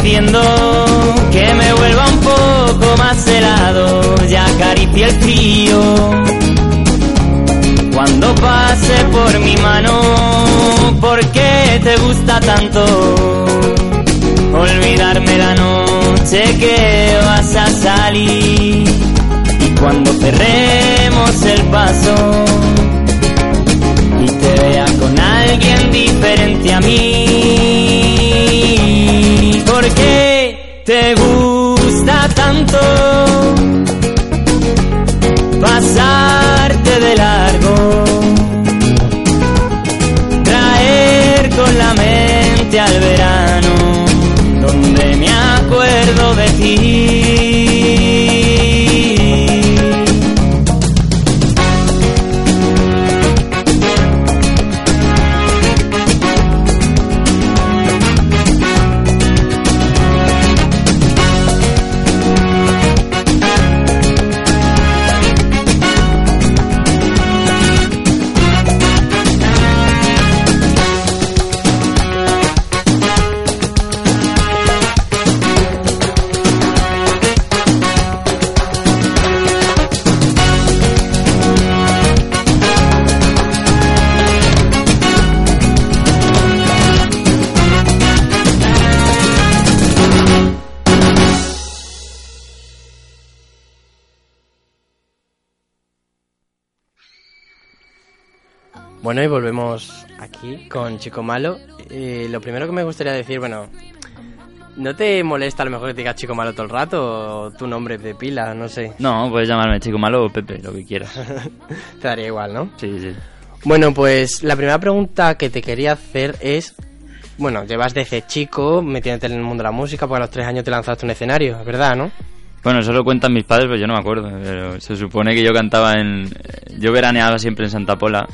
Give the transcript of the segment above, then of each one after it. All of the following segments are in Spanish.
haciendo que me vuelva un poco más helado y acaricie el frío. Cuando pase por mi mano, ¿por qué te gusta tanto? Olvidarme la noche que vas a salir y cuando cerremos el paso y te vea con alguien diferente a mí. ¿Por qué te gusta tanto pasarte de largo? Traer con la mente al verano, donde me acuerdo de ti. Bueno, y volvemos aquí con Chico Malo. Eh, lo primero que me gustaría decir, bueno, ¿no te molesta a lo mejor que te diga Chico Malo todo el rato o tu nombre de pila? No sé. No, puedes llamarme Chico Malo o Pepe, lo que quieras. te daría igual, ¿no? Sí, sí. Bueno, pues la primera pregunta que te quería hacer es, bueno, llevas desde chico metiéndote en el mundo de la música, porque a los tres años te lanzaste un escenario, es verdad, ¿no? Bueno, eso lo cuentan mis padres, pero yo no me acuerdo. Pero se supone que yo cantaba en... Yo veraneaba siempre en Santa Pola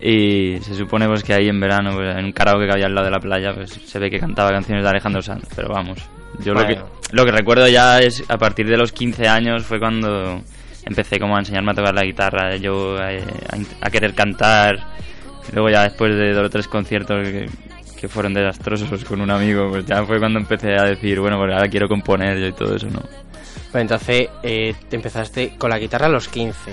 y se supone pues que ahí en verano, pues, en un karaoke que había al lado de la playa, pues se ve que cantaba canciones de Alejandro Sanz. Pero vamos, yo lo, que, lo que recuerdo ya es a partir de los 15 años fue cuando empecé como a enseñarme a tocar la guitarra, yo eh, a, a querer cantar. Luego ya después de dos o tres conciertos que, que fueron desastrosos con un amigo, pues ya fue cuando empecé a decir, bueno, pues ahora quiero componer yo y todo eso, ¿no? Pues entonces eh, te empezaste con la guitarra a los 15.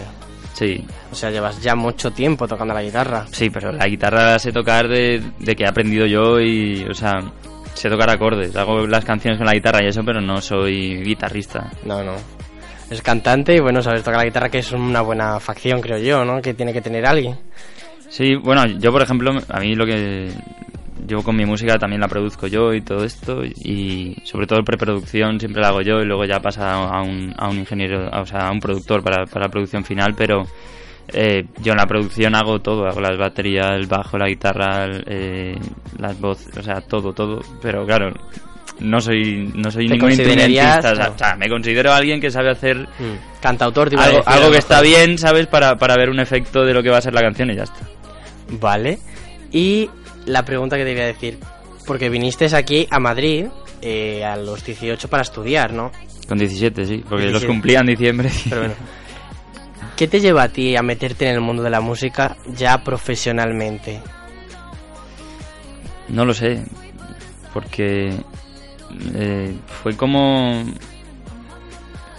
Sí, O sea, llevas ya mucho tiempo tocando la guitarra. Sí, pero la guitarra la sé tocar de, de que he aprendido yo y, o sea, sé tocar acordes. Hago las canciones con la guitarra y eso, pero no soy guitarrista. No, no. Es cantante y bueno, sabes tocar la guitarra que es una buena facción, creo yo, ¿no? Que tiene que tener alguien. Sí, bueno, yo por ejemplo, a mí lo que yo con mi música también la produzco yo y todo esto y sobre todo preproducción siempre la hago yo y luego ya pasa a un, a un ingeniero, o sea, a un productor para, para la producción final, pero eh, yo en la producción hago todo, hago las baterías, el bajo, la guitarra, el, eh, las voces, o sea, todo, todo, pero claro, no soy no soy ¿Te ningún instrumentista, o sea, no. o sea, me considero alguien que sabe hacer Mm. Cantautor, algo, algo que está bien, ¿sabes? Para, para ver un efecto de lo que va a ser la canción y ya está. Vale. Y la pregunta que te iba a decir, porque viniste aquí a Madrid eh, a los 18 para estudiar, ¿no? Con 17, sí, porque los 17. cumplía en diciembre. Pero bueno. ¿Qué te lleva a ti a meterte en el mundo de la música ya profesionalmente? No lo sé, porque eh, fue como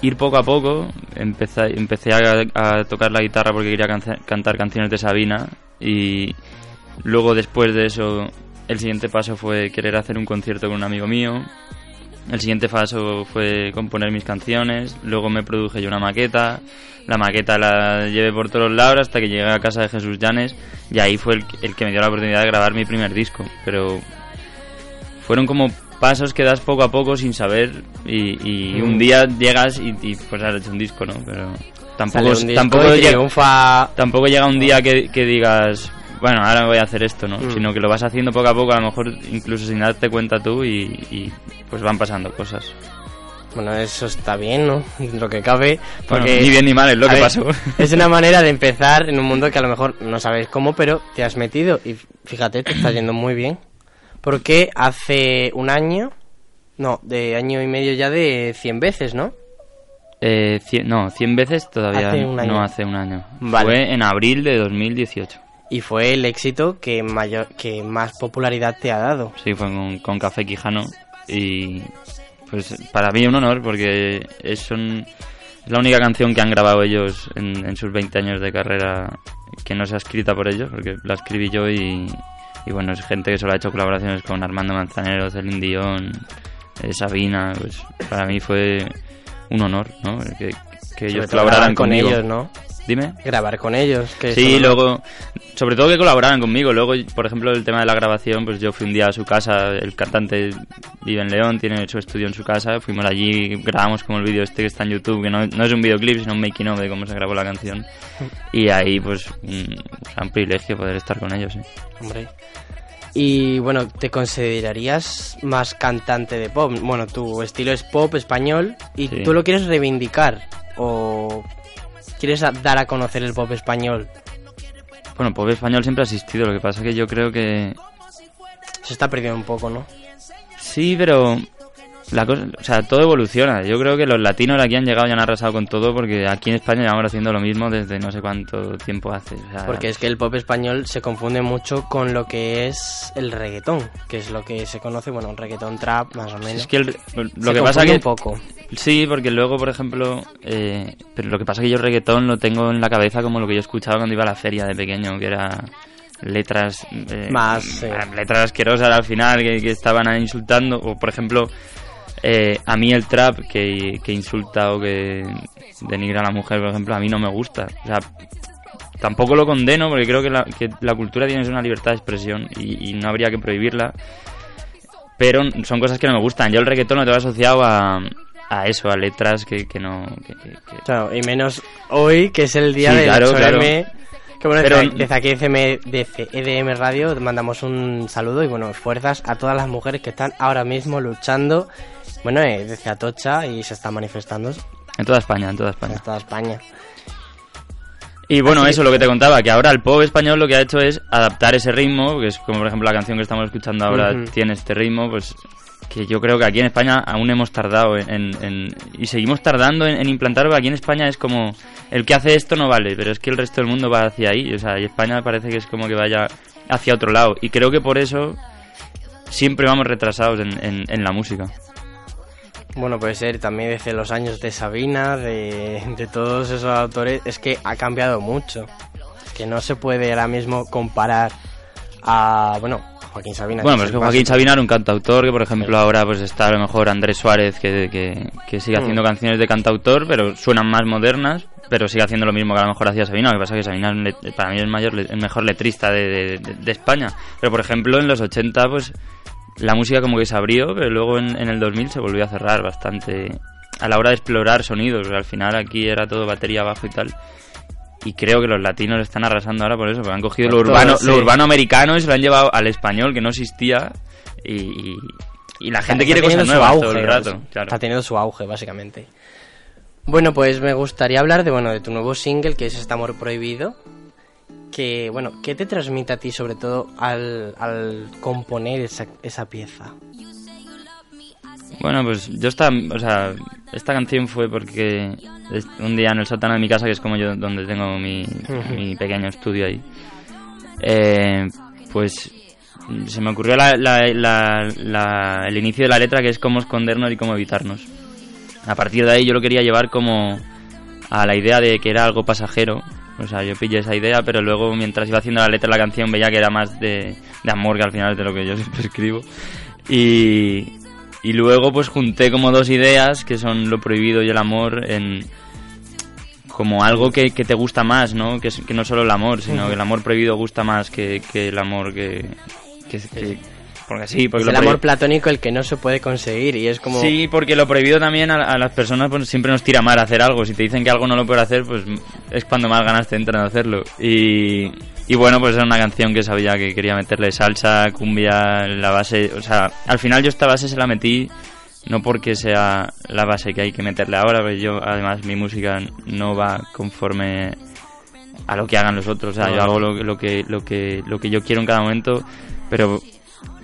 ir poco a poco. Empecé, empecé a, a tocar la guitarra porque quería canza- cantar canciones de Sabina y luego después de eso el siguiente paso fue querer hacer un concierto con un amigo mío. El siguiente paso fue componer mis canciones, luego me produje yo una maqueta, la maqueta la llevé por todos lados hasta que llegué a casa de Jesús Llanes y ahí fue el, el que me dio la oportunidad de grabar mi primer disco, pero fueron como pasos que das poco a poco sin saber y, y Mm. un día llegas y, y, pues has hecho un disco, ¿no? Pero tampoco, tampoco, llega, tampoco llega un día que, que digas, bueno, ahora voy a hacer esto, ¿no? Mm. Sino que lo vas haciendo poco a poco, a lo mejor incluso sin darte cuenta tú y, y, pues van pasando cosas. Bueno, eso está bien, ¿no? Lo que cabe. Bueno, ni bien ni mal es lo que ver, pasó. Es una manera de empezar en un mundo que a lo mejor no sabes cómo, pero te has metido y fíjate, te está yendo muy bien. Porque hace un año, no, de año y medio ya de 100 veces, ¿no? Eh, cien- no, 100 veces todavía Hace no hace un año. Vale. Fue en abril de 2018. Y fue el éxito que mayor, que más popularidad te ha dado. Sí, fue con, con Café Quijano. y pues para mí es un honor porque es, la única canción que han grabado ellos en, en, sus 20 años de carrera que no sea escrita por ellos, porque la escribí yo y, y bueno, es gente que solo ha hecho colaboraciones con Armando Manzanero, Celine Dion, eh, Sabina, pues para mí fue un honor, ¿no? Que, que ellos colaboraran con conmigo. ellos, ¿no? Dime. Grabar con ellos. Que sí, eso- luego, sobre todo que colaboraran conmigo. Luego, por ejemplo, el tema de la grabación, pues yo fui un día a su casa, el cantante vive en León, tiene su estudio en su casa, fuimos allí, grabamos como el vídeo este que está en YouTube, que no, no es un videoclip, sino un making of de cómo se grabó la canción. Y ahí, pues, un gran privilegio poder estar con ellos. ¿sí? Hombre. Y bueno, ¿te considerarías más cantante de pop? Bueno, tu estilo es pop español y Sí. tú lo quieres reivindicar o quieres dar a conocer el pop español. Bueno, pop español siempre ha existido, lo que pasa que yo creo que Se está perdiendo un poco, ¿no? Sí, pero la cosa, o sea, todo evoluciona. Yo creo que los latinos aquí han llegado y han arrasado con todo porque aquí en España llevamos haciendo lo mismo desde no sé cuánto tiempo hace. o sea, Porque es que el pop español se confunde mucho con lo que es el reggaetón, que es lo que se conoce, bueno, un reggaetón trap, más o menos. es que el- lo Se que pasa que un poco. sí, porque luego, por ejemplo, eh, pero lo que pasa que yo el reggaetón lo tengo en la cabeza como lo que yo escuchaba cuando iba a la feria de pequeño, que era letras eh, Más, sí. letras asquerosas al final que, que estaban insultando o por ejemplo eh, a mí el trap que, que insulta o que denigra a la mujer por ejemplo a mí no me gusta o sea tampoco lo condeno porque creo que la, que la cultura tiene una libertad de expresión y, y no habría que prohibirla pero son cosas que no me gustan yo el reggaetón lo tengo asociado a a eso, a letras que, que no... que- Claro, y menos hoy, que es el día Sí, del claro, 8M. claro. Que bueno, Pero- desde, desde aquí de CM de C- EDM Radio mandamos un saludo y bueno, fuerzas a todas las mujeres que están ahora mismo luchando, bueno, eh, desde Atocha y se están manifestando en toda España, en toda en España. toda España. Y bueno, Así- eso lo que te contaba, que ahora el pop español lo que ha hecho es adaptar ese ritmo, que es como por ejemplo la canción que estamos escuchando ahora tiene este ritmo, pues que yo creo que aquí en España aún hemos tardado en, en- en- y seguimos tardando en, en implantarlo. Aquí en España es como el que hace esto no vale, pero es que el resto del mundo va hacia ahí, o sea, y España parece que es como que vaya hacia otro lado. Y creo que por eso siempre vamos retrasados en, en- en la música. Bueno, puede ser también desde los años de Sabina, de, de todos esos autores, es que ha cambiado mucho. Es que no se puede ahora mismo comparar a, bueno, Joaquín Sabina. Bueno, pues es que Joaquín. Sabina era un cantautor que, por ejemplo, ahora pues está a lo mejor Andrés Suárez, que, que, que sigue Mm. haciendo canciones de cantautor, pero suenan más modernas, pero sigue haciendo lo mismo que a lo mejor hacía Sabina. Lo que pasa es que Sabina para mí es el, mayor, el mejor letrista de- de España. Pero, por ejemplo, en los 80, pues la música como que se abrió, pero luego en, en el 2000 se volvió a cerrar bastante a la hora de explorar sonidos. al final aquí era todo batería bajo y tal. Y creo que los latinos están arrasando ahora por eso, porque han cogido lo todo, urbano, sí. lo urbano americano y se lo han llevado al español, que no existía. Y, y- y la gente Está quiere cosas nuevas auge, todo el rato. claro. Está teniendo su auge, básicamente. Bueno, pues me gustaría hablar de, bueno, de tu nuevo single, que es Este Amor Prohibido. Que, bueno, ¿qué te transmite a ti, sobre todo, al, al componer esa, esa pieza? Bueno, pues yo esta, o sea, esta canción fue porque un día en el sótano de mi casa, que es como yo donde tengo mi, mi pequeño estudio ahí, eh, pues se me ocurrió la- la- el inicio de la letra que es cómo escondernos y cómo evitarnos. A partir de ahí yo lo quería llevar como a la idea de que era algo pasajero. O sea, yo pillé esa idea, pero luego mientras iba haciendo la letra de la canción veía que era más de, de amor, que al final es de lo que yo siempre escribo. Y, y luego pues junté como dos ideas, que son lo prohibido y el amor, en como algo que, que te gusta más, ¿no? Que, que no solo el amor, sino que el amor prohibido gusta más que, que el amor que- porque sí, porque Es el amor platónico el que no se puede conseguir y es como... Sí, porque lo prohibido también a, a las personas pues, siempre nos tira mal hacer algo. Si te dicen que algo no lo puedes hacer, pues es cuando más ganas te entran a hacerlo. Y, y bueno, pues era una canción que sabía que quería meterle salsa, cumbia, la base. O sea, al final yo esta base se la metí no porque sea la base que hay que meterle ahora, pero yo además mi música no va conforme a lo que hagan los otros. O sea, yo hago lo, que- lo que lo que lo que yo quiero en cada momento, pero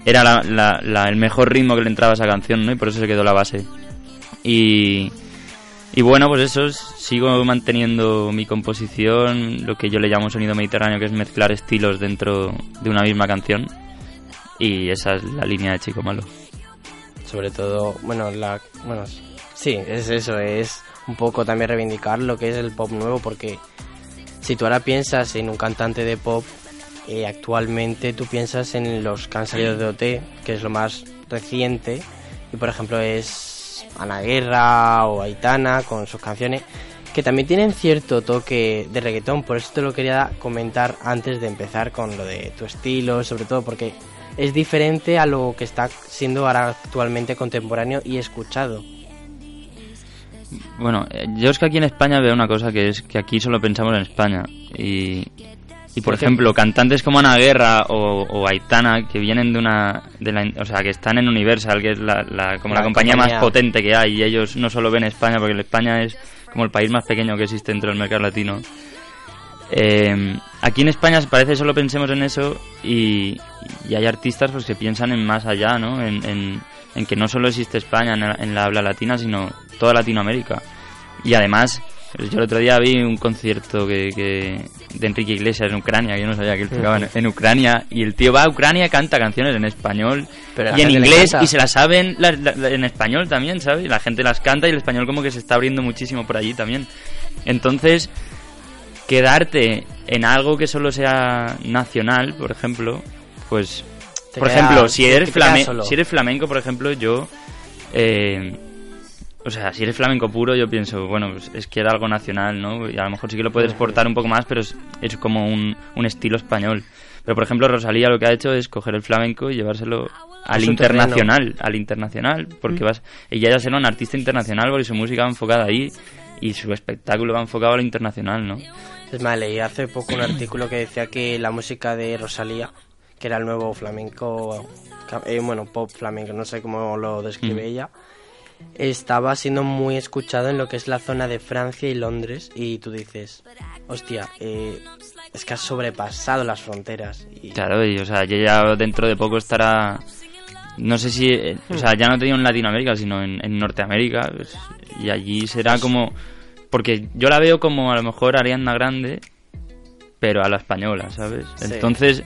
era la- la- el mejor ritmo que le entraba a esa canción, ¿no? Y por eso se quedó la base. Y, y bueno, pues eso, es- sigo manteniendo mi composición, lo que yo le llamo sonido mediterráneo, que es mezclar estilos dentro de una misma canción. Y esa es la línea de Chico Malo. Sobre todo, bueno, la, bueno, sí, es eso, es un poco también reivindicar lo que es el pop nuevo, porque si tú ahora piensas en un cantante de pop, eh, actualmente tú piensas en los que han salido de OT, que es lo más reciente, y por ejemplo es Ana Guerra o Aitana con sus canciones, que también tienen cierto toque de reggaetón, por eso te lo quería comentar antes de empezar con lo de tu estilo, sobre todo porque es diferente a lo que está siendo ahora actualmente contemporáneo y escuchado. Bueno, eh, yo es que aquí en España veo una cosa que es que aquí solo pensamos en España y, y por ejemplo, cantantes como Ana Guerra o, Aitana que vienen de una, de la, o sea, que están en Universal, que es la, como la, compañía, más potente que hay y ellos no solo ven España porque España es como el país más pequeño que existe dentro del mercado latino. Eh, aquí en España parece solo pensemos en eso y, hay artistas pues que piensan en más allá, ¿no? En, que no solo existe España en la, habla latina, sino toda Latinoamérica. Y además, yo el otro día vi un concierto que, de Enrique Iglesias en Ucrania, yo no sabía que él tocaba en, Ucrania, y el tío va a Ucrania canta canciones en español y en inglés, y se las saben en español también, ¿sabes? Y la gente las canta y el español como que se está abriendo muchísimo por allí también. Entonces, quedarte en algo que solo sea nacional, por ejemplo, pues, por ejemplo, si eres, flamenco, si eres flamenco, por ejemplo, yo, eh, o sea, si eres flamenco puro, yo pienso, bueno, pues es que era algo nacional, ¿no? Y a lo mejor sí que lo puedes exportar un poco más, pero es, es como un, un, estilo español. Pero, por ejemplo, Rosalía lo que ha hecho es coger el flamenco y llevárselo al internacional, al internacional, porque mm. vas, ella ya será una artista internacional porque su música va enfocada ahí y su espectáculo va enfocado a lo internacional, ¿no? Es más, leí hace poco un artículo que decía que la música de Rosalía, que era el nuevo flamenco, eh, bueno, pop flamenco, no sé cómo lo describe mm. ella, estaba siendo muy escuchado en lo que es la zona de Francia y Londres y tú dices, hostia, eh, es que has sobrepasado las fronteras. Y... Claro, y o sea, ya dentro de poco estará, no sé si, eh, o sea, ya no te digo en Latinoamérica, sino en, Norteamérica, pues, y allí será como porque yo la veo como a lo mejor Ariana Grande, pero a la española, ¿sabes? Entonces,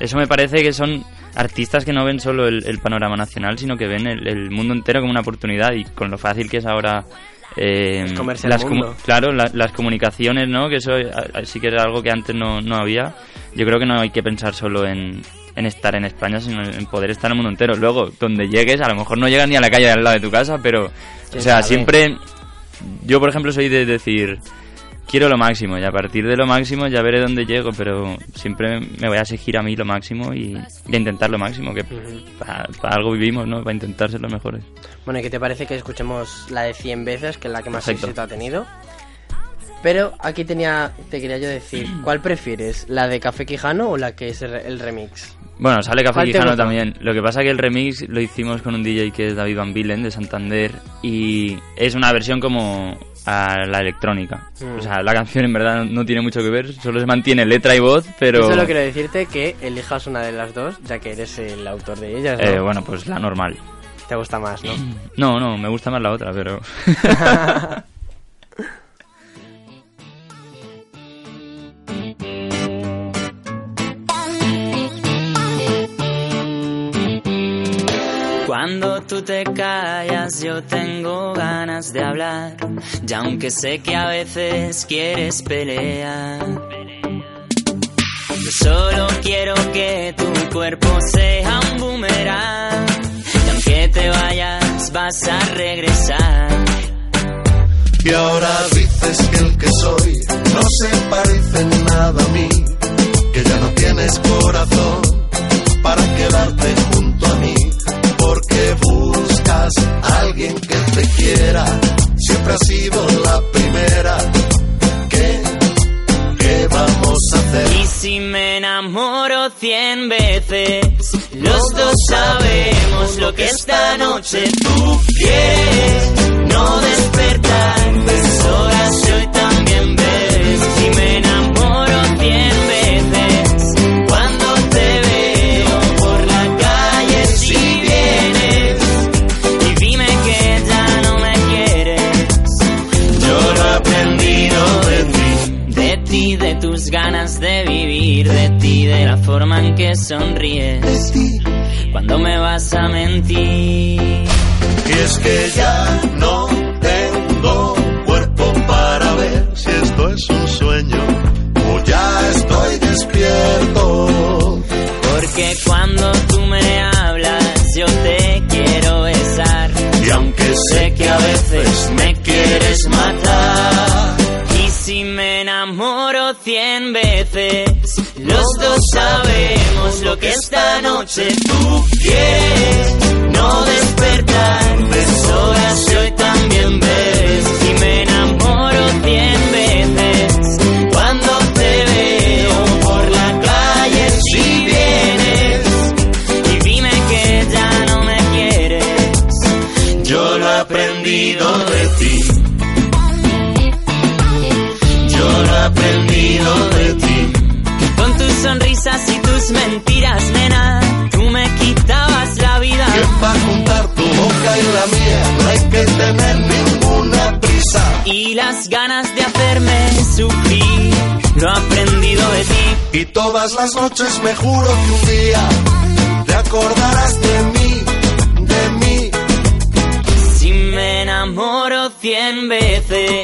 eso me parece que son artistas que no ven solo el, panorama nacional, sino que ven el, mundo entero como una oportunidad y con lo fácil que es ahora... Eh, las claro, las comunicaciones, ¿no? Que eso sí que era algo que antes no, no había. Yo creo que no hay que pensar solo en, en estar en España, sino en poder estar en el mundo entero. Luego, donde llegues, a lo mejor no llegas ni a la calle al lado de tu casa, pero, o sea, siempre yo, por ejemplo, soy de decir, quiero lo máximo y a partir de lo máximo ya veré dónde llego, pero siempre me voy a exigir a mí lo máximo y, a intentar lo máximo, que para, algo vivimos, ¿no? Para intentar ser los mejores. Bueno, ¿y qué te parece que escuchemos la de 100 veces, que es la que más éxito ha tenido? Pero aquí tenía, te quería yo decir, ¿cuál prefieres? ¿La de Café Quijano o la que es el remix? Bueno, sale Café Quijano también. Lo que pasa que el remix lo hicimos con un DJ que es David Van Villen de Santander y es una versión como a la electrónica. Mm. O sea, la canción en verdad no, tiene mucho que ver, solo se mantiene letra y voz, pero... Solo quiero decirte que elijas una de las dos, ya que eres el autor de ellas, eh, bueno, pues la normal. Te gusta más, ¿no? No, no, me gusta más la otra, pero... Cuando tú te callas yo tengo ganas de hablar, y aunque sé que a veces quieres pelear. Yo solo quiero que tu cuerpo sea un boomerang, y aunque te vayas vas a regresar. Y ahora dices que el que soy no se parece nada a mí, que ya no tienes corazón para quedarte junto a mí porque buscas alguien que te quiera. Siempre ha sido la primera. ¿Qué, ¿Qué vamos a hacer? Y si me enamoro cien veces, los dos sabemos lo que esta noche tú quieres. No despertar, horas hoy también ves. Si me esta noche las noches me juro que un día te acordarás de mí, de mí. Si me enamoro cien veces,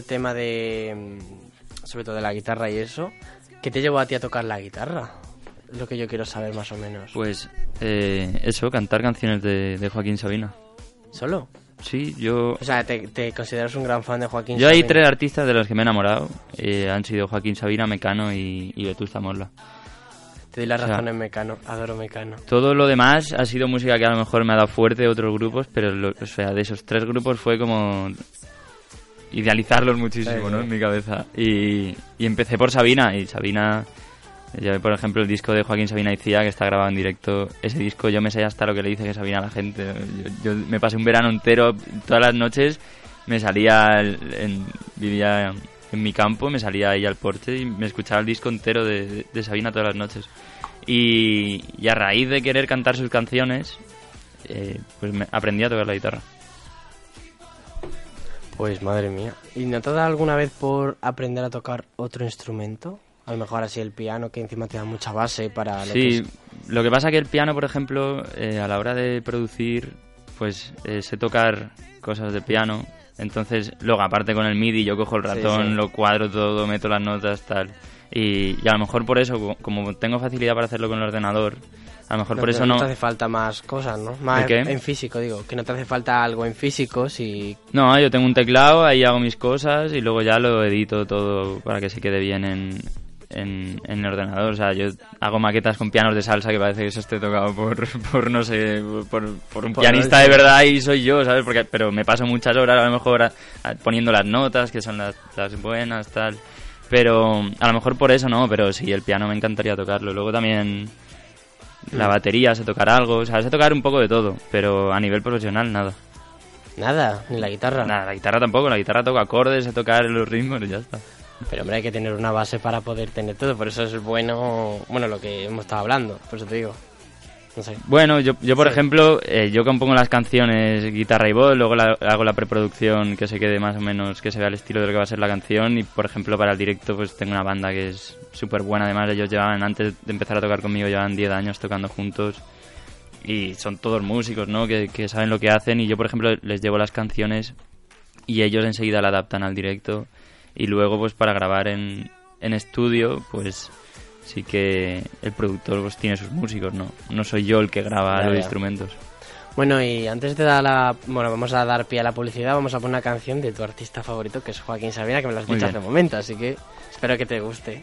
al tema de. mm, sobre todo de la guitarra y eso, ¿qué te llevó a ti a tocar la guitarra? Lo que yo quiero saber más o menos. Pues eh, eso, cantar canciones de, de Joaquín Sabina. ¿Solo? Sí, yo... O sea, ¿te, te consideras un gran fan de Joaquín Yo hay Sabina? tres artistas de los que me he enamorado. eh, han sido Joaquín Sabina, Mecano y, y Vetusta Morla. Te doy la o sea- razón en Mecano. Adoro Mecano. Todo lo demás ha sido música que a lo mejor me ha dado fuerte de otros grupos, pero lo- o sea, de esos tres grupos fue como idealizarlos muchísimo, Sí, ¿no? sí. En mi cabeza. Y, y empecé por Sabina, y Sabina, yo por ejemplo el disco de Joaquín Sabina y Cía, que está grabado en directo, ese disco yo me sé hasta lo que le dice que Sabina a la gente. Yo, yo me pasé un verano entero, todas las noches me salía, en, vivía en mi campo, me salía ahí al porche y me escuchaba el disco entero de, de Sabina todas las noches. Y, y a raíz de querer cantar sus canciones, eh, pues me aprendí a tocar la guitarra. Pues madre mía. ¿Y no te ha dado alguna vez por aprender a tocar otro instrumento? A lo mejor así el piano, que encima te da mucha base para lo que Sí, es- lo que pasa que el piano, por ejemplo, eh, a la hora de producir, pues eh, sé tocar cosas de piano. Entonces, luego aparte con el MIDI, yo cojo el Sí, ratón, sí. lo cuadro todo, meto las notas, tal. Y, y a lo mejor por eso, co- como tengo facilidad para hacerlo con el ordenador, a lo mejor No, por eso no no... te hace falta más cosas, ¿no? Más ¿El qué? en físico, digo. Que no te hace falta algo en físico si... No, yo tengo un teclado, ahí hago mis cosas y luego ya lo edito todo para que se quede bien en, en, en el ordenador. O sea, yo hago maquetas con pianos de salsa que parece que eso esté tocado por, por no sé, por, por un Por pianista de verdad y soy yo, ¿sabes? Porque, pero me paso muchas horas a lo mejor a- a- poniendo las notas, que son las, las buenas, tal. Pero a lo mejor por eso no, pero sí, el piano me encantaría tocarlo. Luego también la Mm. batería, sé tocar algo, o sea, sé tocar un poco de todo, pero a nivel profesional nada. Nada, ni la guitarra. Nada, la guitarra tampoco, la guitarra toca acordes, sé tocar los ritmos y ya está. Pero hombre, hay que tener una base para poder tener todo. Por eso es bueno, bueno, lo que hemos estado hablando. Por eso te digo. No sé. Bueno, yo, yo por Sí. ejemplo, eh, yo compongo las canciones guitarra y voz, luego la- hago la preproducción que se quede más o menos, que se vea el estilo de lo que va a ser la canción y por ejemplo para el directo pues tengo una banda que es súper buena, además ellos llevaban, antes de empezar a tocar conmigo, llevan 10 años tocando juntos y son todos músicos, ¿no? Que, que saben lo que hacen y yo por ejemplo les llevo las canciones y ellos enseguida la adaptan al directo y luego pues para grabar en, en estudio pues sí que el productor pues tiene sus músicos, ¿no? No soy yo el que graba los ya. instrumentos. Bueno, y antes de dar la... Bueno, vamos a dar pie a la publicidad. Vamos a poner una canción de tu artista favorito, que es Joaquín Sabina, que me lo has Muy dicho bien. hace un momento. Así que espero que te guste.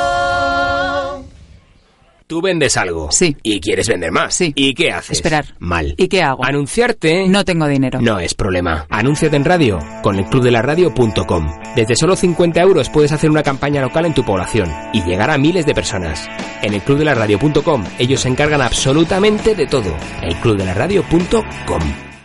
Tú vendes algo. Sí. Y quieres vender más. Sí. ¿Y qué haces? Esperar. Mal. ¿Y qué hago? Anunciarte. No tengo dinero. No es problema. Anúnciate en radio con el clubdelaradio.com. Desde solo 50 euros puedes hacer una campaña local en tu población y llegar a miles de personas. En el clubdelaradio.com ellos se encargan absolutamente de todo. El clubdelaradio.com.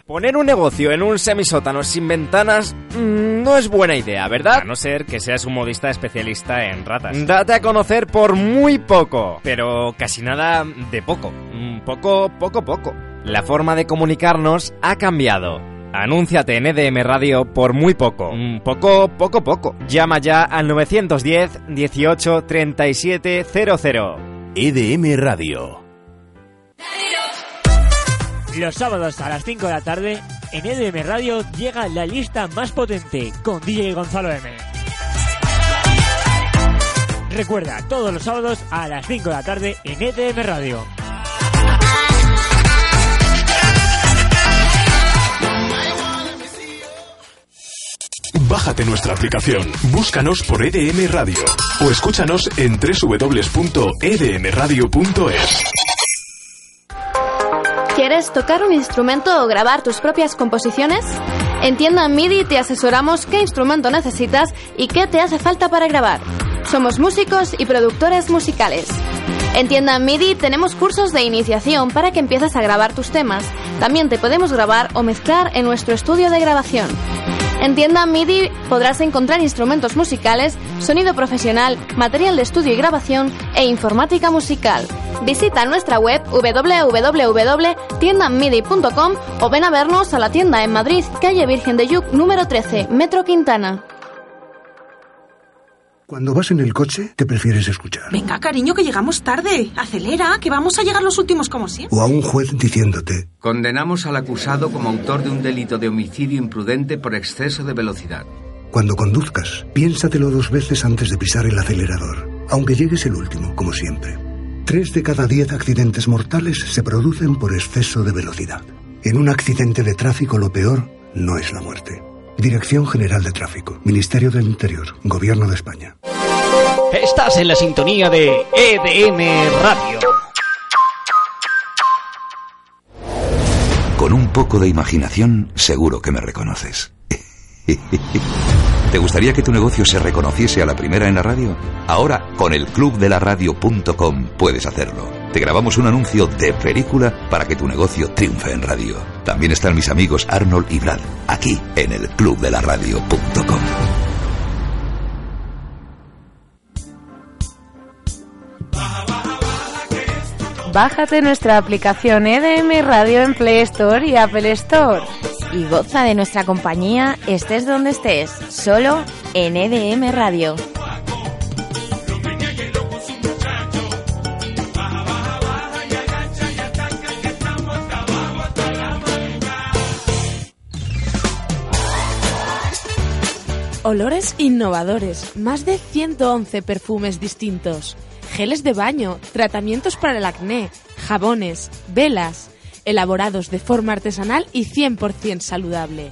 Poner un negocio en un semisótano sin ventanas mm, no es buena idea, ¿verdad? A no ser que seas un modista especialista en ratas. Date a conocer por muy poco, pero casi nada de poco. Mm, Poco, poco, poco. La forma de comunicarnos ha cambiado. Anúnciate en EDM Radio por muy poco. Mm, Poco, poco, poco. Llama ya al 910 18 37 00. EDM Radio. Los sábados a las 5 de la tarde, en EDM Radio llega la lista más potente con DJ Gonzalo M. Recuerda, todos los sábados a las 5 de la tarde en EDM Radio. Bájate nuestra aplicación, búscanos por EDM Radio o escúchanos en www.edmradio.es. ¿Quieres tocar un instrumento o grabar tus propias composiciones? En Tienda MIDI te asesoramos qué instrumento necesitas y qué te hace falta para grabar. Somos músicos y productores musicales. En Tienda MIDI tenemos cursos de iniciación para que empieces a grabar tus temas. También te podemos grabar o mezclar en nuestro estudio de grabación. En Tienda MIDI podrás encontrar instrumentos musicales, sonido profesional, material de estudio y grabación e informática musical. Visita nuestra web www.tiendamidi.com o ven a vernos a la tienda en Madrid, calle Virgen de Yuc, número 13, Metro Quintana. Cuando vas en el coche, ¿qué prefieres escuchar? Venga, cariño, que llegamos tarde. Acelera, que vamos a llegar los últimos como siempre. O a un juez diciéndote, Condenamos al acusado como autor de un delito de homicidio imprudente por exceso de velocidad. cuando conduzcas, piénsatelo dos veces antes de pisar el acelerador, aunque llegues el último, como siempre. Tres de cada diez accidentes mortales se producen por exceso de velocidad. En un accidente de tráfico lo peor no es la muerte. Dirección General de Tráfico, Ministerio del Interior, Gobierno de España. Estás en la sintonía de EDM Radio. Con un poco de imaginación, seguro que me reconoces. ¿Te gustaría que tu negocio se reconociese a la primera en la radio? Ahora, con el clubdelaradio.com puedes hacerlo. Te grabamos un anuncio de película para que tu negocio triunfe en radio. También están mis amigos Arnold y Brad, aquí en el clubdelaradio.com. Bájate nuestra aplicación EDM Radio en Play Store y Apple Store. Y goza de nuestra compañía, estés donde estés, solo en EDM Radio. Olores innovadores, más de 111 perfumes distintos, geles de baño, tratamientos para el acné, jabones, velas, elaborados de forma artesanal y 100% saludable.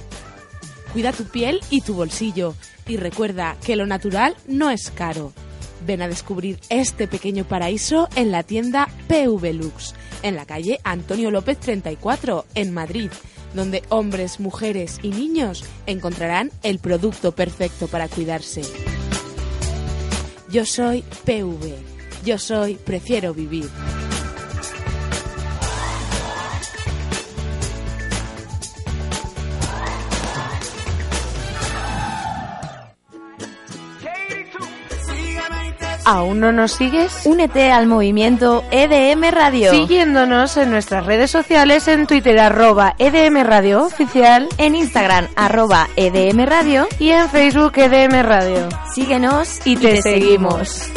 Cuida tu piel y tu bolsillo y recuerda que lo natural no es caro. Ven a descubrir este pequeño paraíso en la tienda PV Lux, en la calle Antonio López 34, en Madrid, donde hombres, mujeres y niños encontrarán el producto perfecto para cuidarse. Yo soy PV, yo soy Prefiero Vivir. ¿Aún no nos sigues? Únete al movimiento EDM Radio. Siguiéndonos en nuestras redes sociales, en Twitter arroba EDM Radio Oficial, en Instagram arroba EDM Radio y en Facebook EDM Radio. Síguenos y te, seguimos.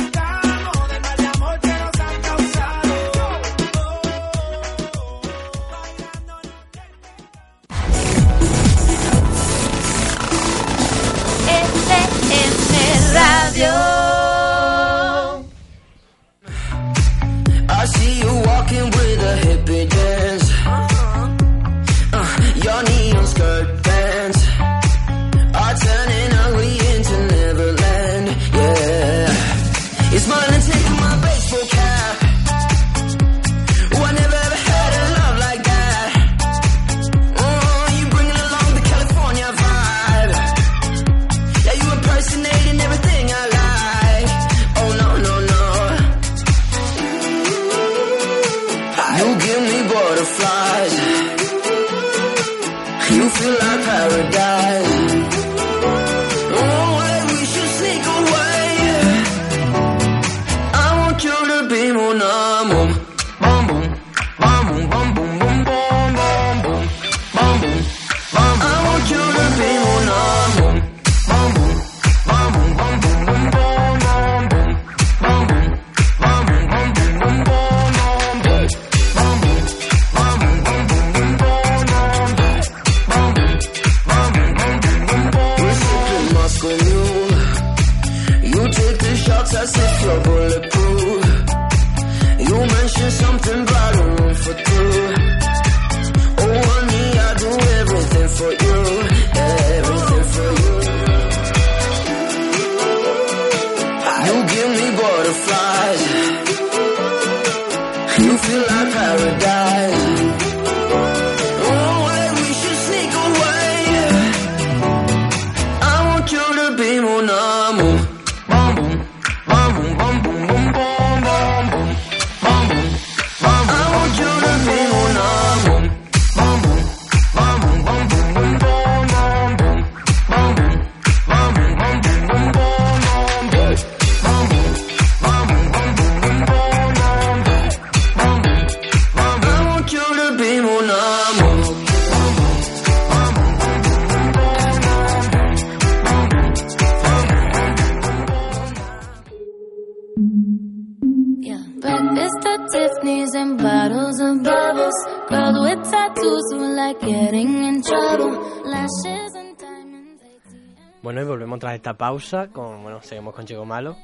Bueno, y volvemos tras esta pausa, con, bueno, seguimos con Chico Malo.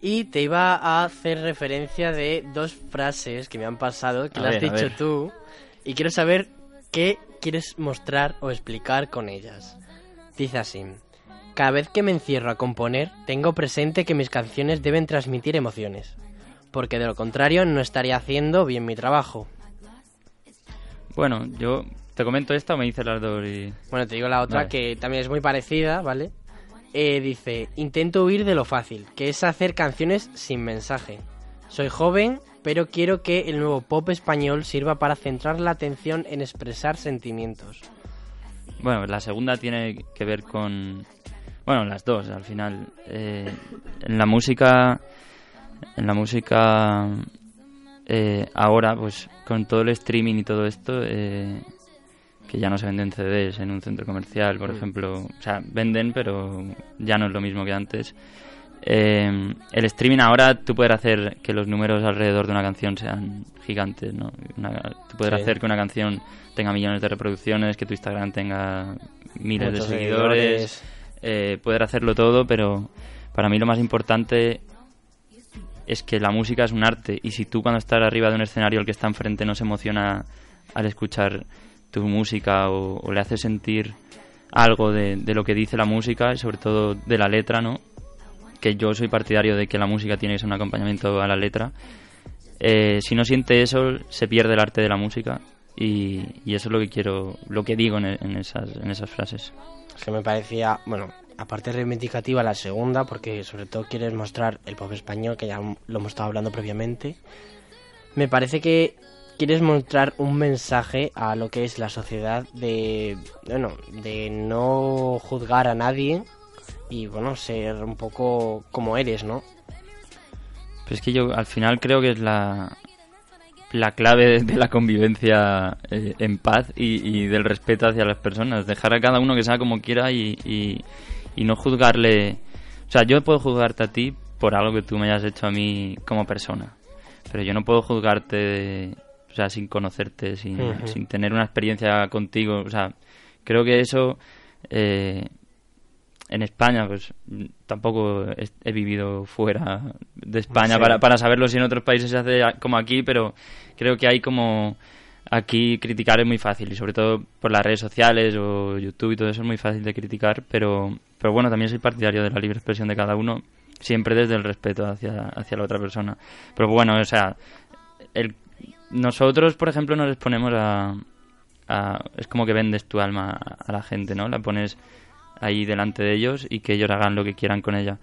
Y te iba a hacer referencia de dos frases que me han pasado, que A las has dicho tú, y quiero saber qué quieres mostrar o explicar con ellas. Dice así, cada vez que me encierro a componer, tengo presente que mis canciones deben transmitir emociones, porque de lo contrario no estaría haciendo bien mi trabajo. Bueno, yo te comento esta o me dices las dos y... Bueno, te digo la otra Vale. que también es muy parecida, ¿vale? Eh, dice, intento huir de lo fácil, que es hacer canciones sin mensaje. Soy joven, pero quiero que el nuevo pop español sirva para centrar la atención en expresar sentimientos. Bueno, la segunda tiene que ver con... Bueno, las dos, al final. Eh, en la música... En la música eh, ahora, pues con todo el streaming y todo esto, eh, que ya no se venden CDs en un centro comercial, por ejemplo, o sea, venden, pero ya no es lo mismo que antes. Eh, el streaming ahora tú puedes hacer que los números alrededor de una canción sean gigantes, ¿no? Una- tú puedes Sí. hacer que una canción tenga millones de reproducciones, que tu Instagram tenga miles Muchos de seguidores, seguidores. eh, poder hacerlo todo, pero para mí lo más importante es que la música es un arte y si tú cuando estás arriba de un escenario el que está enfrente no se emociona al escuchar tu música o, le hace sentir algo de, de lo que dice la música y sobre todo de la letra, ¿no? Que yo soy partidario de que la música tiene que ser un acompañamiento a la letra. Eh, si no siente eso, se pierde el arte de la música y, y eso es lo que quiero, lo que digo en, en esas, en esas frases. Es que me parecía, bueno, aparte reivindicativa la segunda, porque sobre todo quieres mostrar el pop español, que ya lo hemos estado hablando previamente. Me parece que quieres mostrar un mensaje a lo que es la sociedad de, bueno, de no juzgar a nadie y, bueno, ser un poco como eres, ¿no? Pero es que yo al final creo que es la, la clave de, la convivencia eh, en paz y, y del respeto hacia las personas. Dejar a cada uno que sea como quiera y, y- y no juzgarle. O sea, yo puedo juzgarte a ti por algo que tú me hayas hecho a mí como persona. Pero yo no puedo juzgarte, o sea, sin conocerte, sin, sin tener una experiencia contigo. O sea, creo que eso eh, en España, pues tampoco he, he vivido fuera de España para, para saberlo si en otros países se hace como aquí, pero creo que hay como aquí criticar es muy fácil y sobre todo por las redes sociales o YouTube y todo eso es muy fácil de criticar, pero, pero bueno, también soy partidario de la libre expresión de cada uno, siempre desde el respeto hacia, hacia la otra persona. Pero bueno, o sea, el, nosotros, por ejemplo, nos exponemos a, a- Es como que vendes tu alma a la gente, ¿no? La pones ahí delante de ellos y que ellos hagan lo que quieran con ella.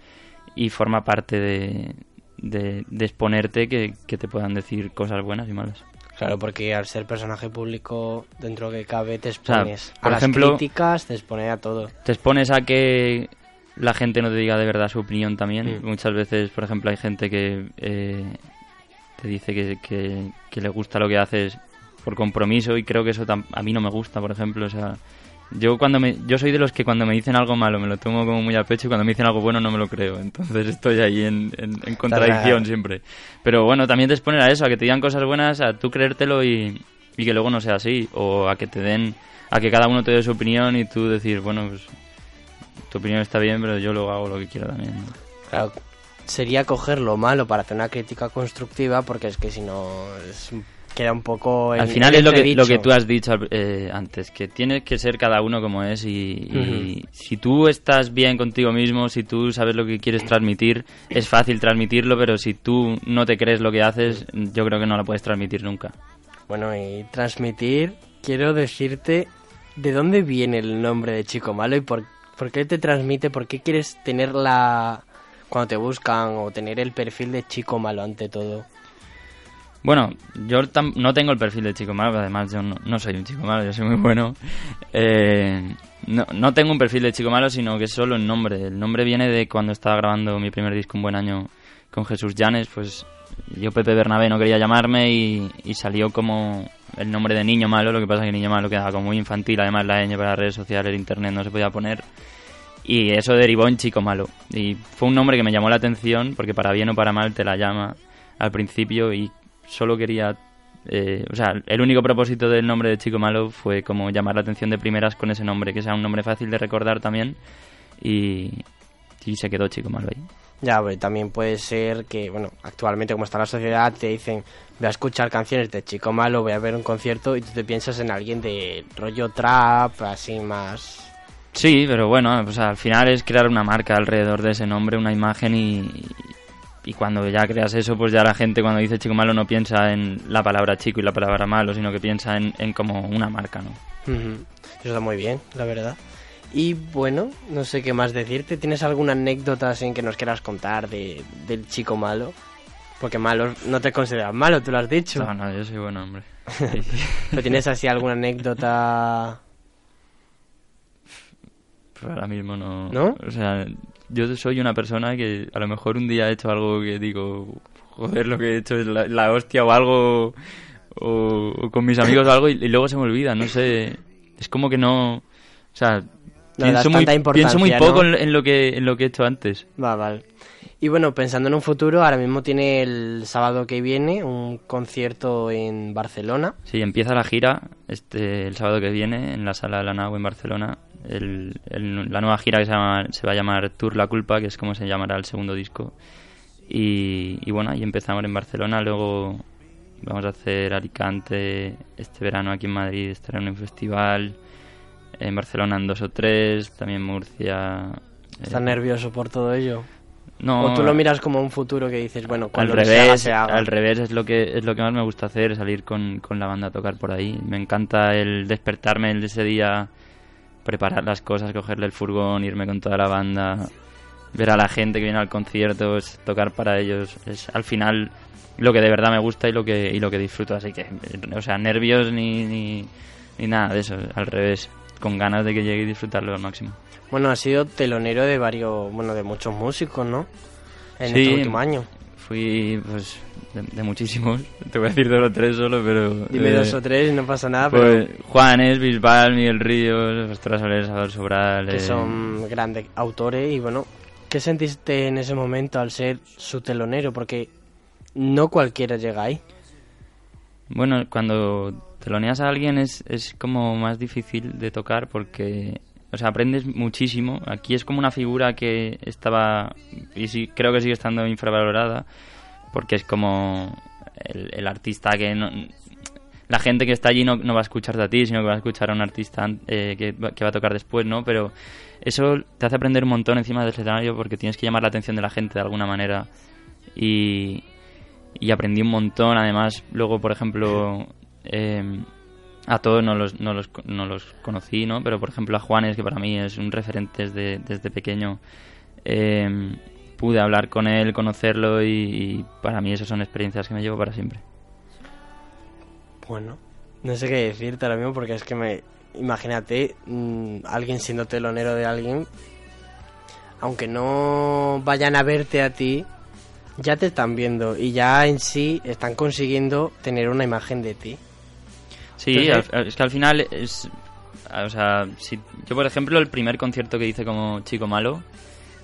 Y forma parte de, de, de exponerte que, que te puedan decir cosas buenas y malas. Claro, porque al ser personaje público, dentro que cabe, te sea, expones por a ejemplo- las críticas, te expones a todo. te expones a que la gente no te diga de verdad su opinión también. Mm. Muchas veces, por ejemplo, hay gente que eh, te dice que, que, que le gusta lo que haces por compromiso y creo que eso a mí no me gusta, por ejemplo. O sea, yo cuando me, yo soy de los que cuando me dicen algo malo me lo tomo como muy a pecho y cuando me dicen algo bueno no me lo creo. Entonces estoy ahí en, en, en contradicción siempre. Pero bueno, también te exponer a eso, a que te digan cosas buenas, a tú creértelo y, y que luego no sea así. O a que te den, a que cada uno te dé su opinión y tú decir, bueno, pues tu opinión está bien, pero yo luego hago lo que quiero también. Claro, sería coger lo malo para hacer una crítica constructiva, porque es que si no es un- queda un poco... en- Al final en es lo que, lo que tú has dicho eh, antes, que tienes que ser cada uno como es y, y si tú estás bien contigo mismo, si tú sabes lo que quieres transmitir, es fácil transmitirlo, pero si tú no te crees lo que haces, yo creo que no lo puedes transmitir nunca. Bueno, y transmitir, quiero decirte de dónde viene el nombre de Chico Malo y por, por qué te transmite, por qué quieres tener la... cuando te buscan o tener el perfil de Chico Malo ante todo. Bueno, yo tam- no tengo el perfil de chico malo, además yo no, soy un chico malo, yo soy muy bueno. Eh, no, no tengo un perfil de chico malo, sino que solo el nombre. El nombre viene de cuando estaba grabando mi primer disco, Un Buen Año, con Jesús Llanes, pues yo Pepe Bernabé no quería llamarme y, y salió como el nombre de Niño Malo, lo que pasa es que Niño Malo quedaba como muy infantil, además la ñ para las redes sociales, el internet no se podía poner. Y eso derivó en Chico Malo. Y fue un nombre que me llamó la atención, porque para bien o para mal te la llama al principio y solo quería... eh, o sea, el único propósito del nombre de Chico Malo fue como llamar la atención de primeras con ese nombre, que sea un nombre fácil de recordar también. Y, y se quedó Chico Malo ahí. Ya, pero también puede ser que, bueno, actualmente como está la sociedad, te dicen, voy a escuchar canciones de Chico Malo, voy a ver un concierto y tú te piensas en alguien de rollo trap, así más... Sí, pero bueno, pues al final es crear una marca alrededor de ese nombre, una imagen y, y cuando ya creas eso, pues ya la gente cuando dice chico malo no piensa en la palabra chico y la palabra malo, sino que piensa en, en como una marca, ¿no? Eso está muy bien, la verdad. Y bueno, no sé qué más decirte. ¿Tienes alguna anécdota así que nos quieras contar de, del chico malo? Porque malo no te consideras malo, tú lo has dicho. No, no, yo soy buen hombre. ¿Pero tienes así alguna anécdota? Pues ahora mismo no. ¿No? O sea, yo soy una persona que a lo mejor un día he hecho algo que digo, joder, lo que he hecho es la, la hostia o algo, o, o con mis amigos o algo, y, y luego se me olvida, no sé. Es como que no. O sea, pienso, muy, pienso muy poco ¿no? en, en lo que, en lo que he hecho antes. Va, vale. Y bueno, pensando en un futuro, ahora mismo tiene el sábado que viene un concierto en Barcelona. Sí, empieza la gira este el sábado que viene en la sala de la Nau en Barcelona. El- el- la nueva gira que se, llama- se va a llamar Tour La Culpa, que es como se llamará el segundo disco. Y, y bueno, ahí empezamos en Barcelona, luego vamos a hacer Alicante este verano aquí en Madrid, estará en un festival, en Barcelona en dos o tres, también Murcia. ¿Estás eh, nervioso por todo ello? No, ¿O tú lo miras como un futuro que dices, bueno, al cuando se haga, revés, se haga? al revés es lo que es lo que más me gusta hacer, salir con, con la banda a tocar por ahí. Me encanta el despertarme el de ese día, preparar las cosas, cogerle el furgón, irme con toda la banda, ver a la gente que viene al concierto, es tocar para ellos. Es al final lo que de verdad me gusta y lo que y lo que disfruto. Así que, o sea, nervios ni, ni, ni nada de eso. Al revés, con ganas de que llegue y disfrutarlo al máximo. Bueno, has sido telonero de varios, bueno, de muchos músicos, ¿no? En Sí, este último año. Fui, pues, de, de muchísimos. Te voy a decir dos o tres solo, pero... Dime eh, dos o tres y no pasa nada, Pues pero Juanes, Bisbal, Miguel Ríos, Pastora Soler, Salvador Sobral... que eh, son grandes autores y bueno, ¿qué sentiste en ese momento al ser su telonero? Porque no cualquiera llega ahí. Bueno, cuando teloneas a alguien es, es como más difícil de tocar porque, o sea, aprendes muchísimo. Aquí es como una figura que estaba, y sí, creo que sigue estando infravalorada, porque es como el, artista que no, la gente que está allí no, no va a escucharte a ti, sino que va a escuchar a un artista eh, que, que va a tocar después, ¿no? Pero eso te hace aprender un montón encima del escenario porque tienes que llamar la atención de la gente de alguna manera. Y, y aprendí un montón. Además, luego, por ejemplo, eh, a todos no los, no, los, no los conocí, ¿no? Pero, por ejemplo, a Juanes, que para mí es un referente desde, desde pequeño, eh, pude hablar con él, conocerlo y, y para mí esas son experiencias que me llevo para siempre. Bueno, no sé qué decirte ahora mismo porque es que me... Imagínate, mm, alguien siendo telonero de alguien, aunque no vayan a verte a ti, ya te están viendo y ya en sí están consiguiendo tener una imagen de ti. Sí, Entonces- al- es que al final es... O sea, si, yo por ejemplo el primer concierto que hice como chico malo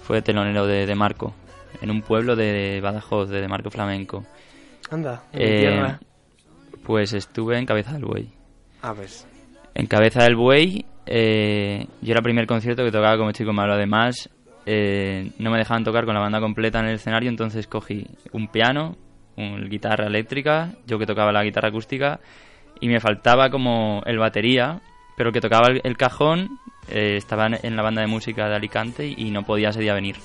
fue telonero de, de Marco, en un pueblo de Badajoz, de, de Marco Flamenco. Anda, en Eh, tierra. Pues estuve en Cabeza del Buey. A ver. En Cabeza del Buey, eh, yo era el primer concierto que tocaba como chico malo. Además, eh, no me dejaban tocar con la banda completa en el escenario, entonces cogí un piano, una guitarra eléctrica, yo que tocaba la guitarra acústica, y me faltaba como el batería, pero el que tocaba el, el cajón eh, estaba en, la banda de música de Alicante y, no podía ese día venir.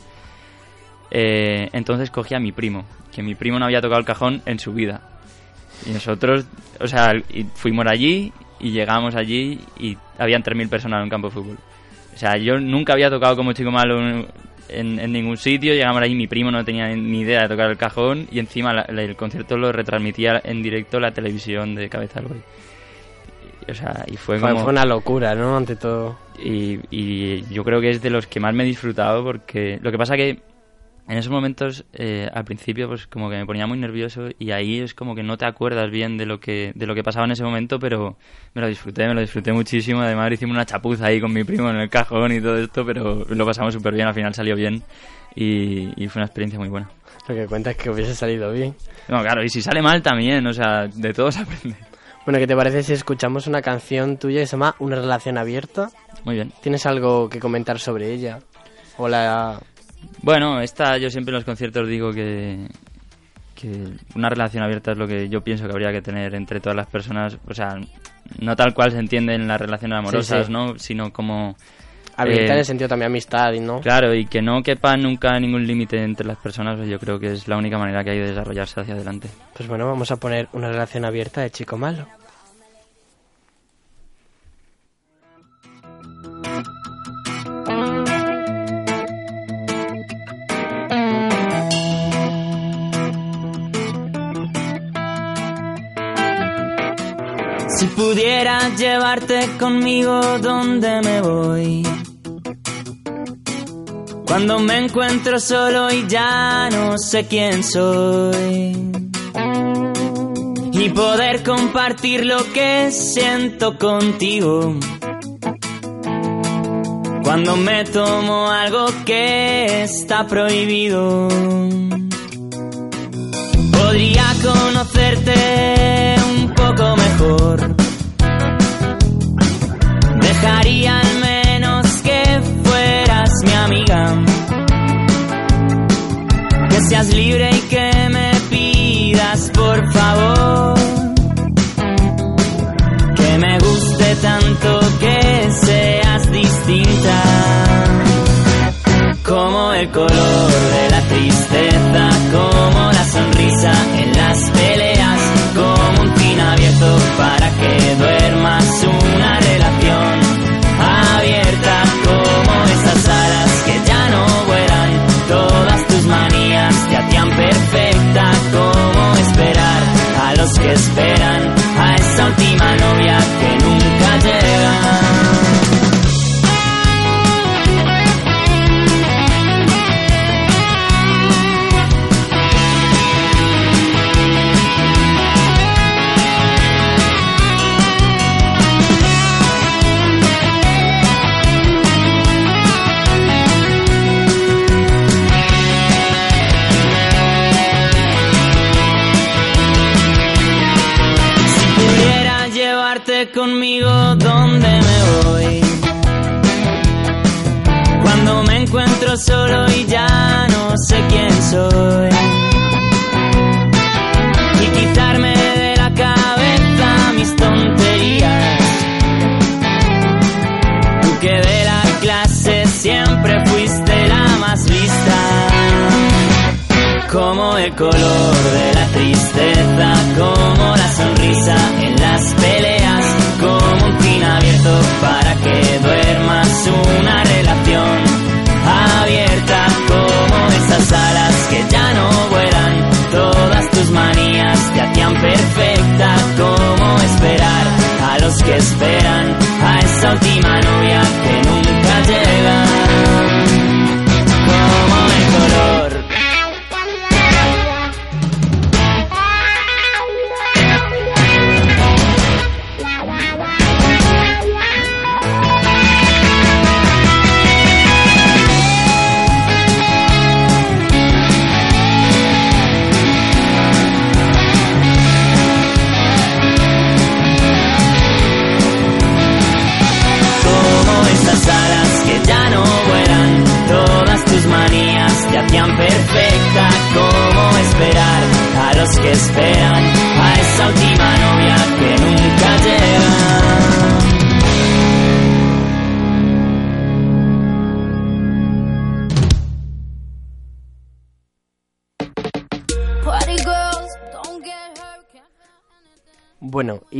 Eh, entonces cogí a mi primo, que mi primo no había tocado el cajón en su vida. Y nosotros, o sea, fuimos allí y llegamos allí y habían 3.000 personas en un campo de fútbol. O sea, yo nunca había tocado como chico malo en, ningún sitio. Llegamos allí, mi primo no tenía ni idea de tocar el cajón y encima la- el concierto lo retransmitía en directo la televisión de Cabeza del Buey. Y, O sea, y fue Fue, como... fue una locura, ¿no? Ante todo. Y, y yo creo que es de los que más me he disfrutado porque lo que pasa que en esos momentos eh, al principio pues como que me ponía muy nervioso y ahí es como que no te acuerdas bien de lo que de lo que pasaba en ese momento pero me lo disfruté me lo disfruté muchísimo además hicimos una chapuza ahí con mi primo en el cajón y todo esto pero lo pasamos súper bien al final salió bien y, y fue una experiencia muy buena Lo que cuenta es que hubiese salido bien. no claro y si sale mal también o sea de todo se aprende Bueno, ¿qué te parece si escuchamos una canción tuya que se llama Una relación abierta? muy bien ¿Tienes algo que comentar sobre ella? O la... Bueno, esta yo siempre en los conciertos digo que, que una relación abierta es lo que yo pienso que habría que tener entre todas las personas, o sea, no tal cual se entiende en las relaciones amorosas, sí. ¿no? Sino como... Abierta eh, en el sentido también amistad, ¿no? Claro, y que no quepa nunca ningún límite entre las personas, pues yo creo que es la única manera que hay de desarrollarse hacia adelante. Pues bueno, vamos a poner una relación abierta de chico malo. Si pudiera llevarte conmigo donde me voy. Cuando me encuentro solo y ya no sé quién soy. Y poder compartir lo que siento contigo. Cuando me tomo algo que está prohibido. Podría conocerte un poco mejor. Dejaría mi amiga. Que seas libre y que me pidas por favor. Que me guste tanto que seas distinta. Como el color de la tristeza, como la sonrisa no sé quién soy. Y quitarme de la cabeza mis tonterías. Tú que de la clase siempre fuiste la más lista como el color de la tristeza, como la sonrisa que esperan a esa última novia que nunca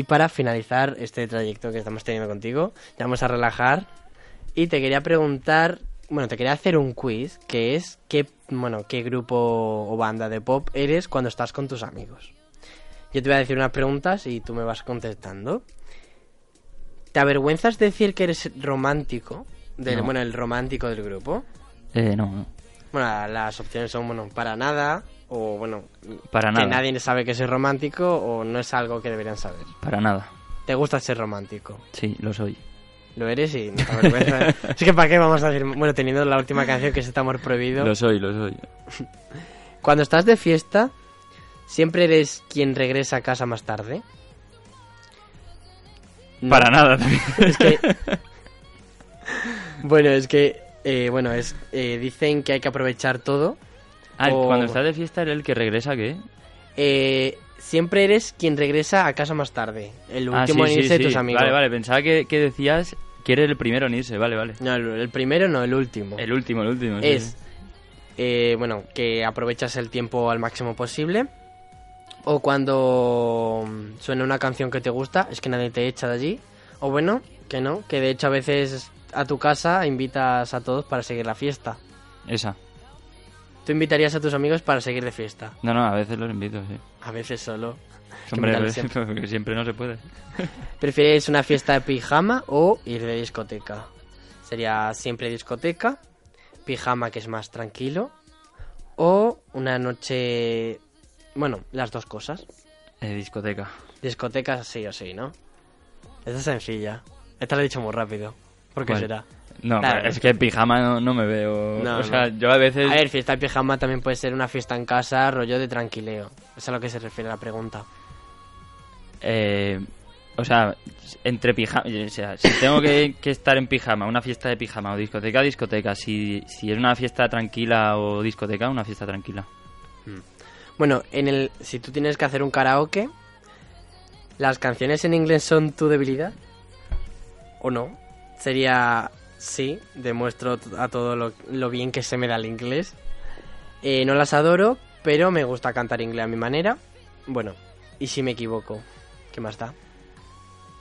y para finalizar este trayecto que estamos teniendo contigo, ya vamos a relajar. Y te quería preguntar, bueno, te quería hacer un quiz, que es qué, bueno, qué grupo o banda de pop eres cuando estás con tus amigos. Yo te voy a decir unas preguntas y tú me vas contestando. ¿Te avergüenzas de decir que eres romántico? Del, No. Bueno, el romántico del grupo. Eh, no, no. Bueno, las opciones son, bueno, para nada, o bueno, Para que nada. nadie sabe que soy romántico, o no es algo que deberían saber. Para nada. ¿Te gusta ser romántico? Sí, lo soy. Lo eres y no te avergüenzas. es que para qué vamos a decir, bueno, teniendo la última canción que es este amor prohibido. Lo soy, lo soy. Cuando estás de fiesta, siempre eres quien regresa a casa más tarde. No. Para nada. Es que bueno, es que eh, bueno, es eh, dicen que hay que aprovechar todo. Ah, o- cuando estás de fiesta, ¿eres el que regresa qué? eh, siempre eres quien regresa a casa más tarde. El Ah, último sí, en sí, irse de sí. tus amigos. Vale, vale, pensaba que, que decías que eres el primero en irse, vale, vale. No, el, el primero no, el último. El último, el último. es, eh, bueno, que aprovechas el tiempo al máximo posible. O cuando mm, suena una canción que te gusta, es que nadie te echa de allí. O bueno, que no, que de hecho a veces a tu casa invitas a todos para seguir la fiesta. Esa. Tú invitarías a tus amigos para seguir de fiesta. No, no, a veces los invito, sí. A veces solo. Hombre, siempre. porque siempre no se puede. ¿Prefieres una fiesta de pijama o ir de discoteca? Sería siempre discoteca pijama que es más tranquilo o una noche... Bueno, las dos cosas. Eh, discoteca. Discoteca sí o sí, ¿no? Esta es sencilla. Esta la he dicho muy rápido. ¿Por qué será? No, Claro. es que en pijama no, no me veo. No, o sea, no. yo a veces. A ver, fiesta en pijama también puede ser una fiesta en casa, rollo de tranquileo. Eso es a lo que se refiere la pregunta. eh, o sea, entre pijama. O sea, si tengo que, que estar en pijama, una fiesta de pijama o discoteca, discoteca. Si, si es una fiesta tranquila o discoteca, una fiesta tranquila. Bueno, en el si tú tienes que hacer un karaoke, ¿las canciones en inglés son tu debilidad? ¿O no? Sería sí, demuestro a todo lo, lo bien que se me da el inglés. Eh, no las adoro, pero me gusta cantar inglés a mi manera. Bueno, y si me equivoco, ¿qué más da?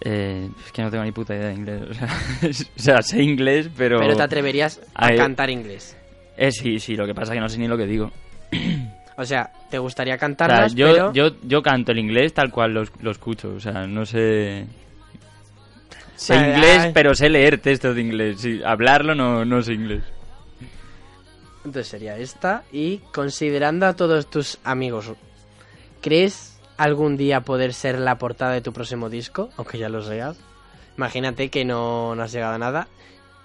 Eh, es que no tengo ni puta idea de inglés. O sea, o sea, sé inglés, pero. Pero te atreverías a cantar inglés. Eh, sí, sí, lo que pasa es que no sé ni lo que digo. O sea, te gustaría O sea, cantarlas, yo, pero... yo, yo canto el inglés tal cual lo, lo escucho. O sea, no sé. Sé Ay, inglés, ay. pero sé leer textos de inglés. Sí, hablarlo no, no sé inglés. Entonces sería esta. Y considerando a todos tus amigos, ¿crees algún día poder ser la portada de tu próximo disco? Aunque ya lo seas. Imagínate que no, no has llegado a nada.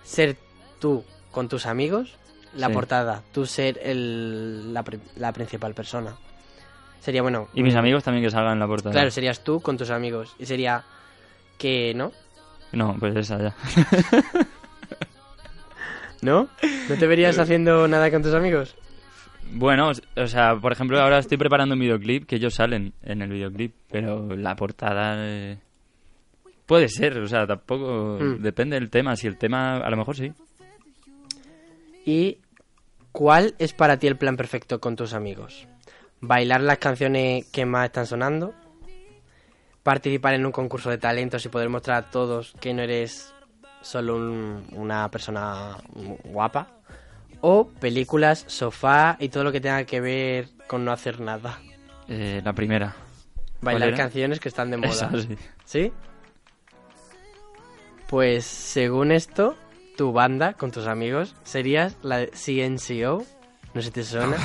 Ser tú con tus amigos, la Sí. portada. Tú ser el, la, la principal persona. Sería bueno. Y mis amigos también que salgan en la portada. Claro, serías tú con tus amigos. Y sería que, ¿no? No, pues esa ya. ¿No? ¿No te verías haciendo nada con tus amigos? Bueno, o sea, por ejemplo, ahora estoy preparando un videoclip que ellos salen en el videoclip, pero la portada eh, puede ser, o sea, tampoco Mm. depende del tema. Si el tema, a lo mejor sí. ¿Y cuál es para ti el plan perfecto con tus amigos? ¿Bailar las canciones que más están sonando? ¿Participar en un concurso de talentos y poder mostrar a todos que no eres solo un- una persona guapa? ¿O películas, sofá y todo lo que tenga que ver con no hacer nada? Eh, la primera. ¿Cuál Bailar canciones que están de moda. Esa, sí. ¿Sí? Pues según esto, tu banda con tus amigos serías la CNCO. No sé si te suena.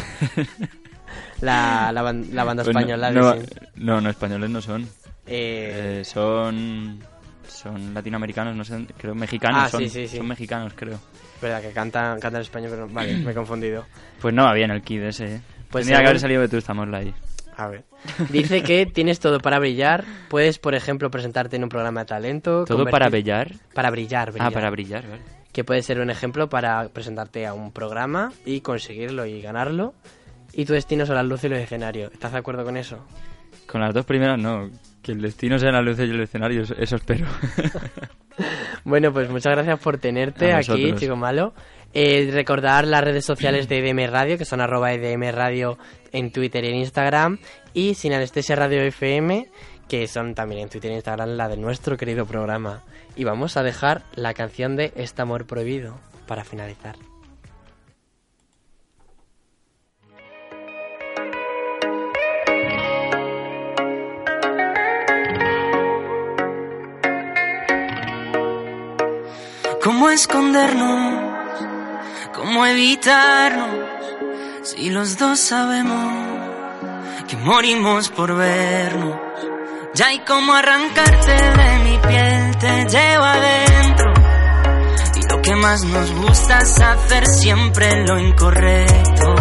la, la, la banda Pues no- española de no, no, no, españoles no son. Eh, Eh, son son latinoamericanos, no sé, creo mexicanos Ah, son, sí, sí, sí. son mexicanos, creo. Verdad que cantan, cantan español, pero vale, me he confundido. Pues no había en el kid ese. ¿eh? Pues Tendría que haber salido de tú estamos ahí. A ver. Dice que tienes todo para brillar. Puedes, por ejemplo, presentarte en un programa de talento. ¿Todo para brillar? Para brillar, brillar. Ah, para brillar, vale. Que puede ser un ejemplo para presentarte a un programa y conseguirlo y ganarlo. Y tu destino son las luces y los escenarios. ¿Estás de acuerdo con eso? Con las dos primeras no. Que el destino sea la luz y el escenario, eso, espero. Bueno, pues muchas gracias por tenerte aquí, chico malo. Eh, recordar las redes sociales de EDM Radio, que son arroba EDM Radio en Twitter y en Instagram. Y Sin Anestesia Radio FM, que son también en Twitter e Instagram la de nuestro querido programa. Y vamos a dejar la canción de Este Amor Prohibido para finalizar. ¿Cómo escondernos? ¿Cómo evitarnos? Si los dos sabemos que morimos por vernos. Ya hay como arrancarte de mi piel, te llevo adentro. Y lo que más nos gusta es hacer siempre lo incorrecto.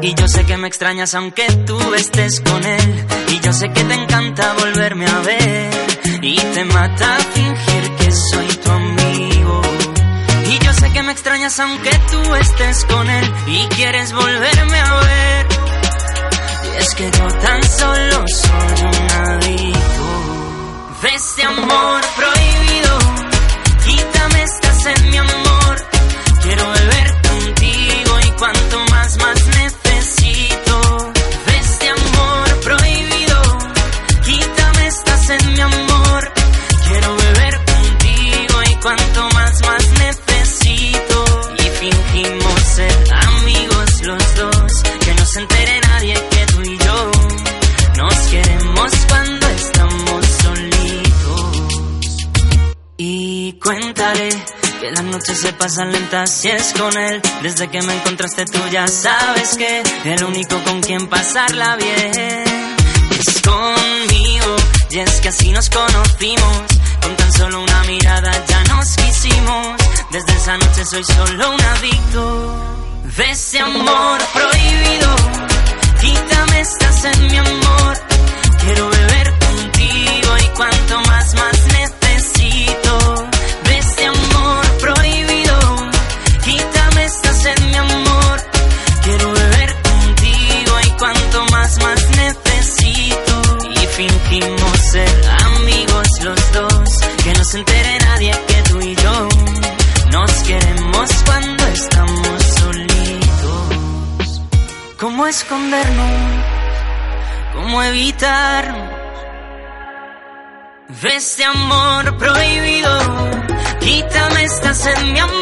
Y yo sé que me extrañas aunque tú estés con él. Y yo sé que te encanta volverme a ver. Y te mata fingir que soy tu amigo. Extrañas aunque tú estés con él. Y quieres volverme a ver. Y es que yo tan solo soy un adicto de este amor prohibido. que las noches se pasan lentas si es con él. Desde que me encontraste tú ya sabes que el único con quien pasarla bien es conmigo. Y es que así nos conocimos, con tan solo una mirada ya nos quisimos. Desde esa noche soy solo un adicto de ese amor prohibido. quitarnos de este amor prohibido. Quítame esta en mi amor.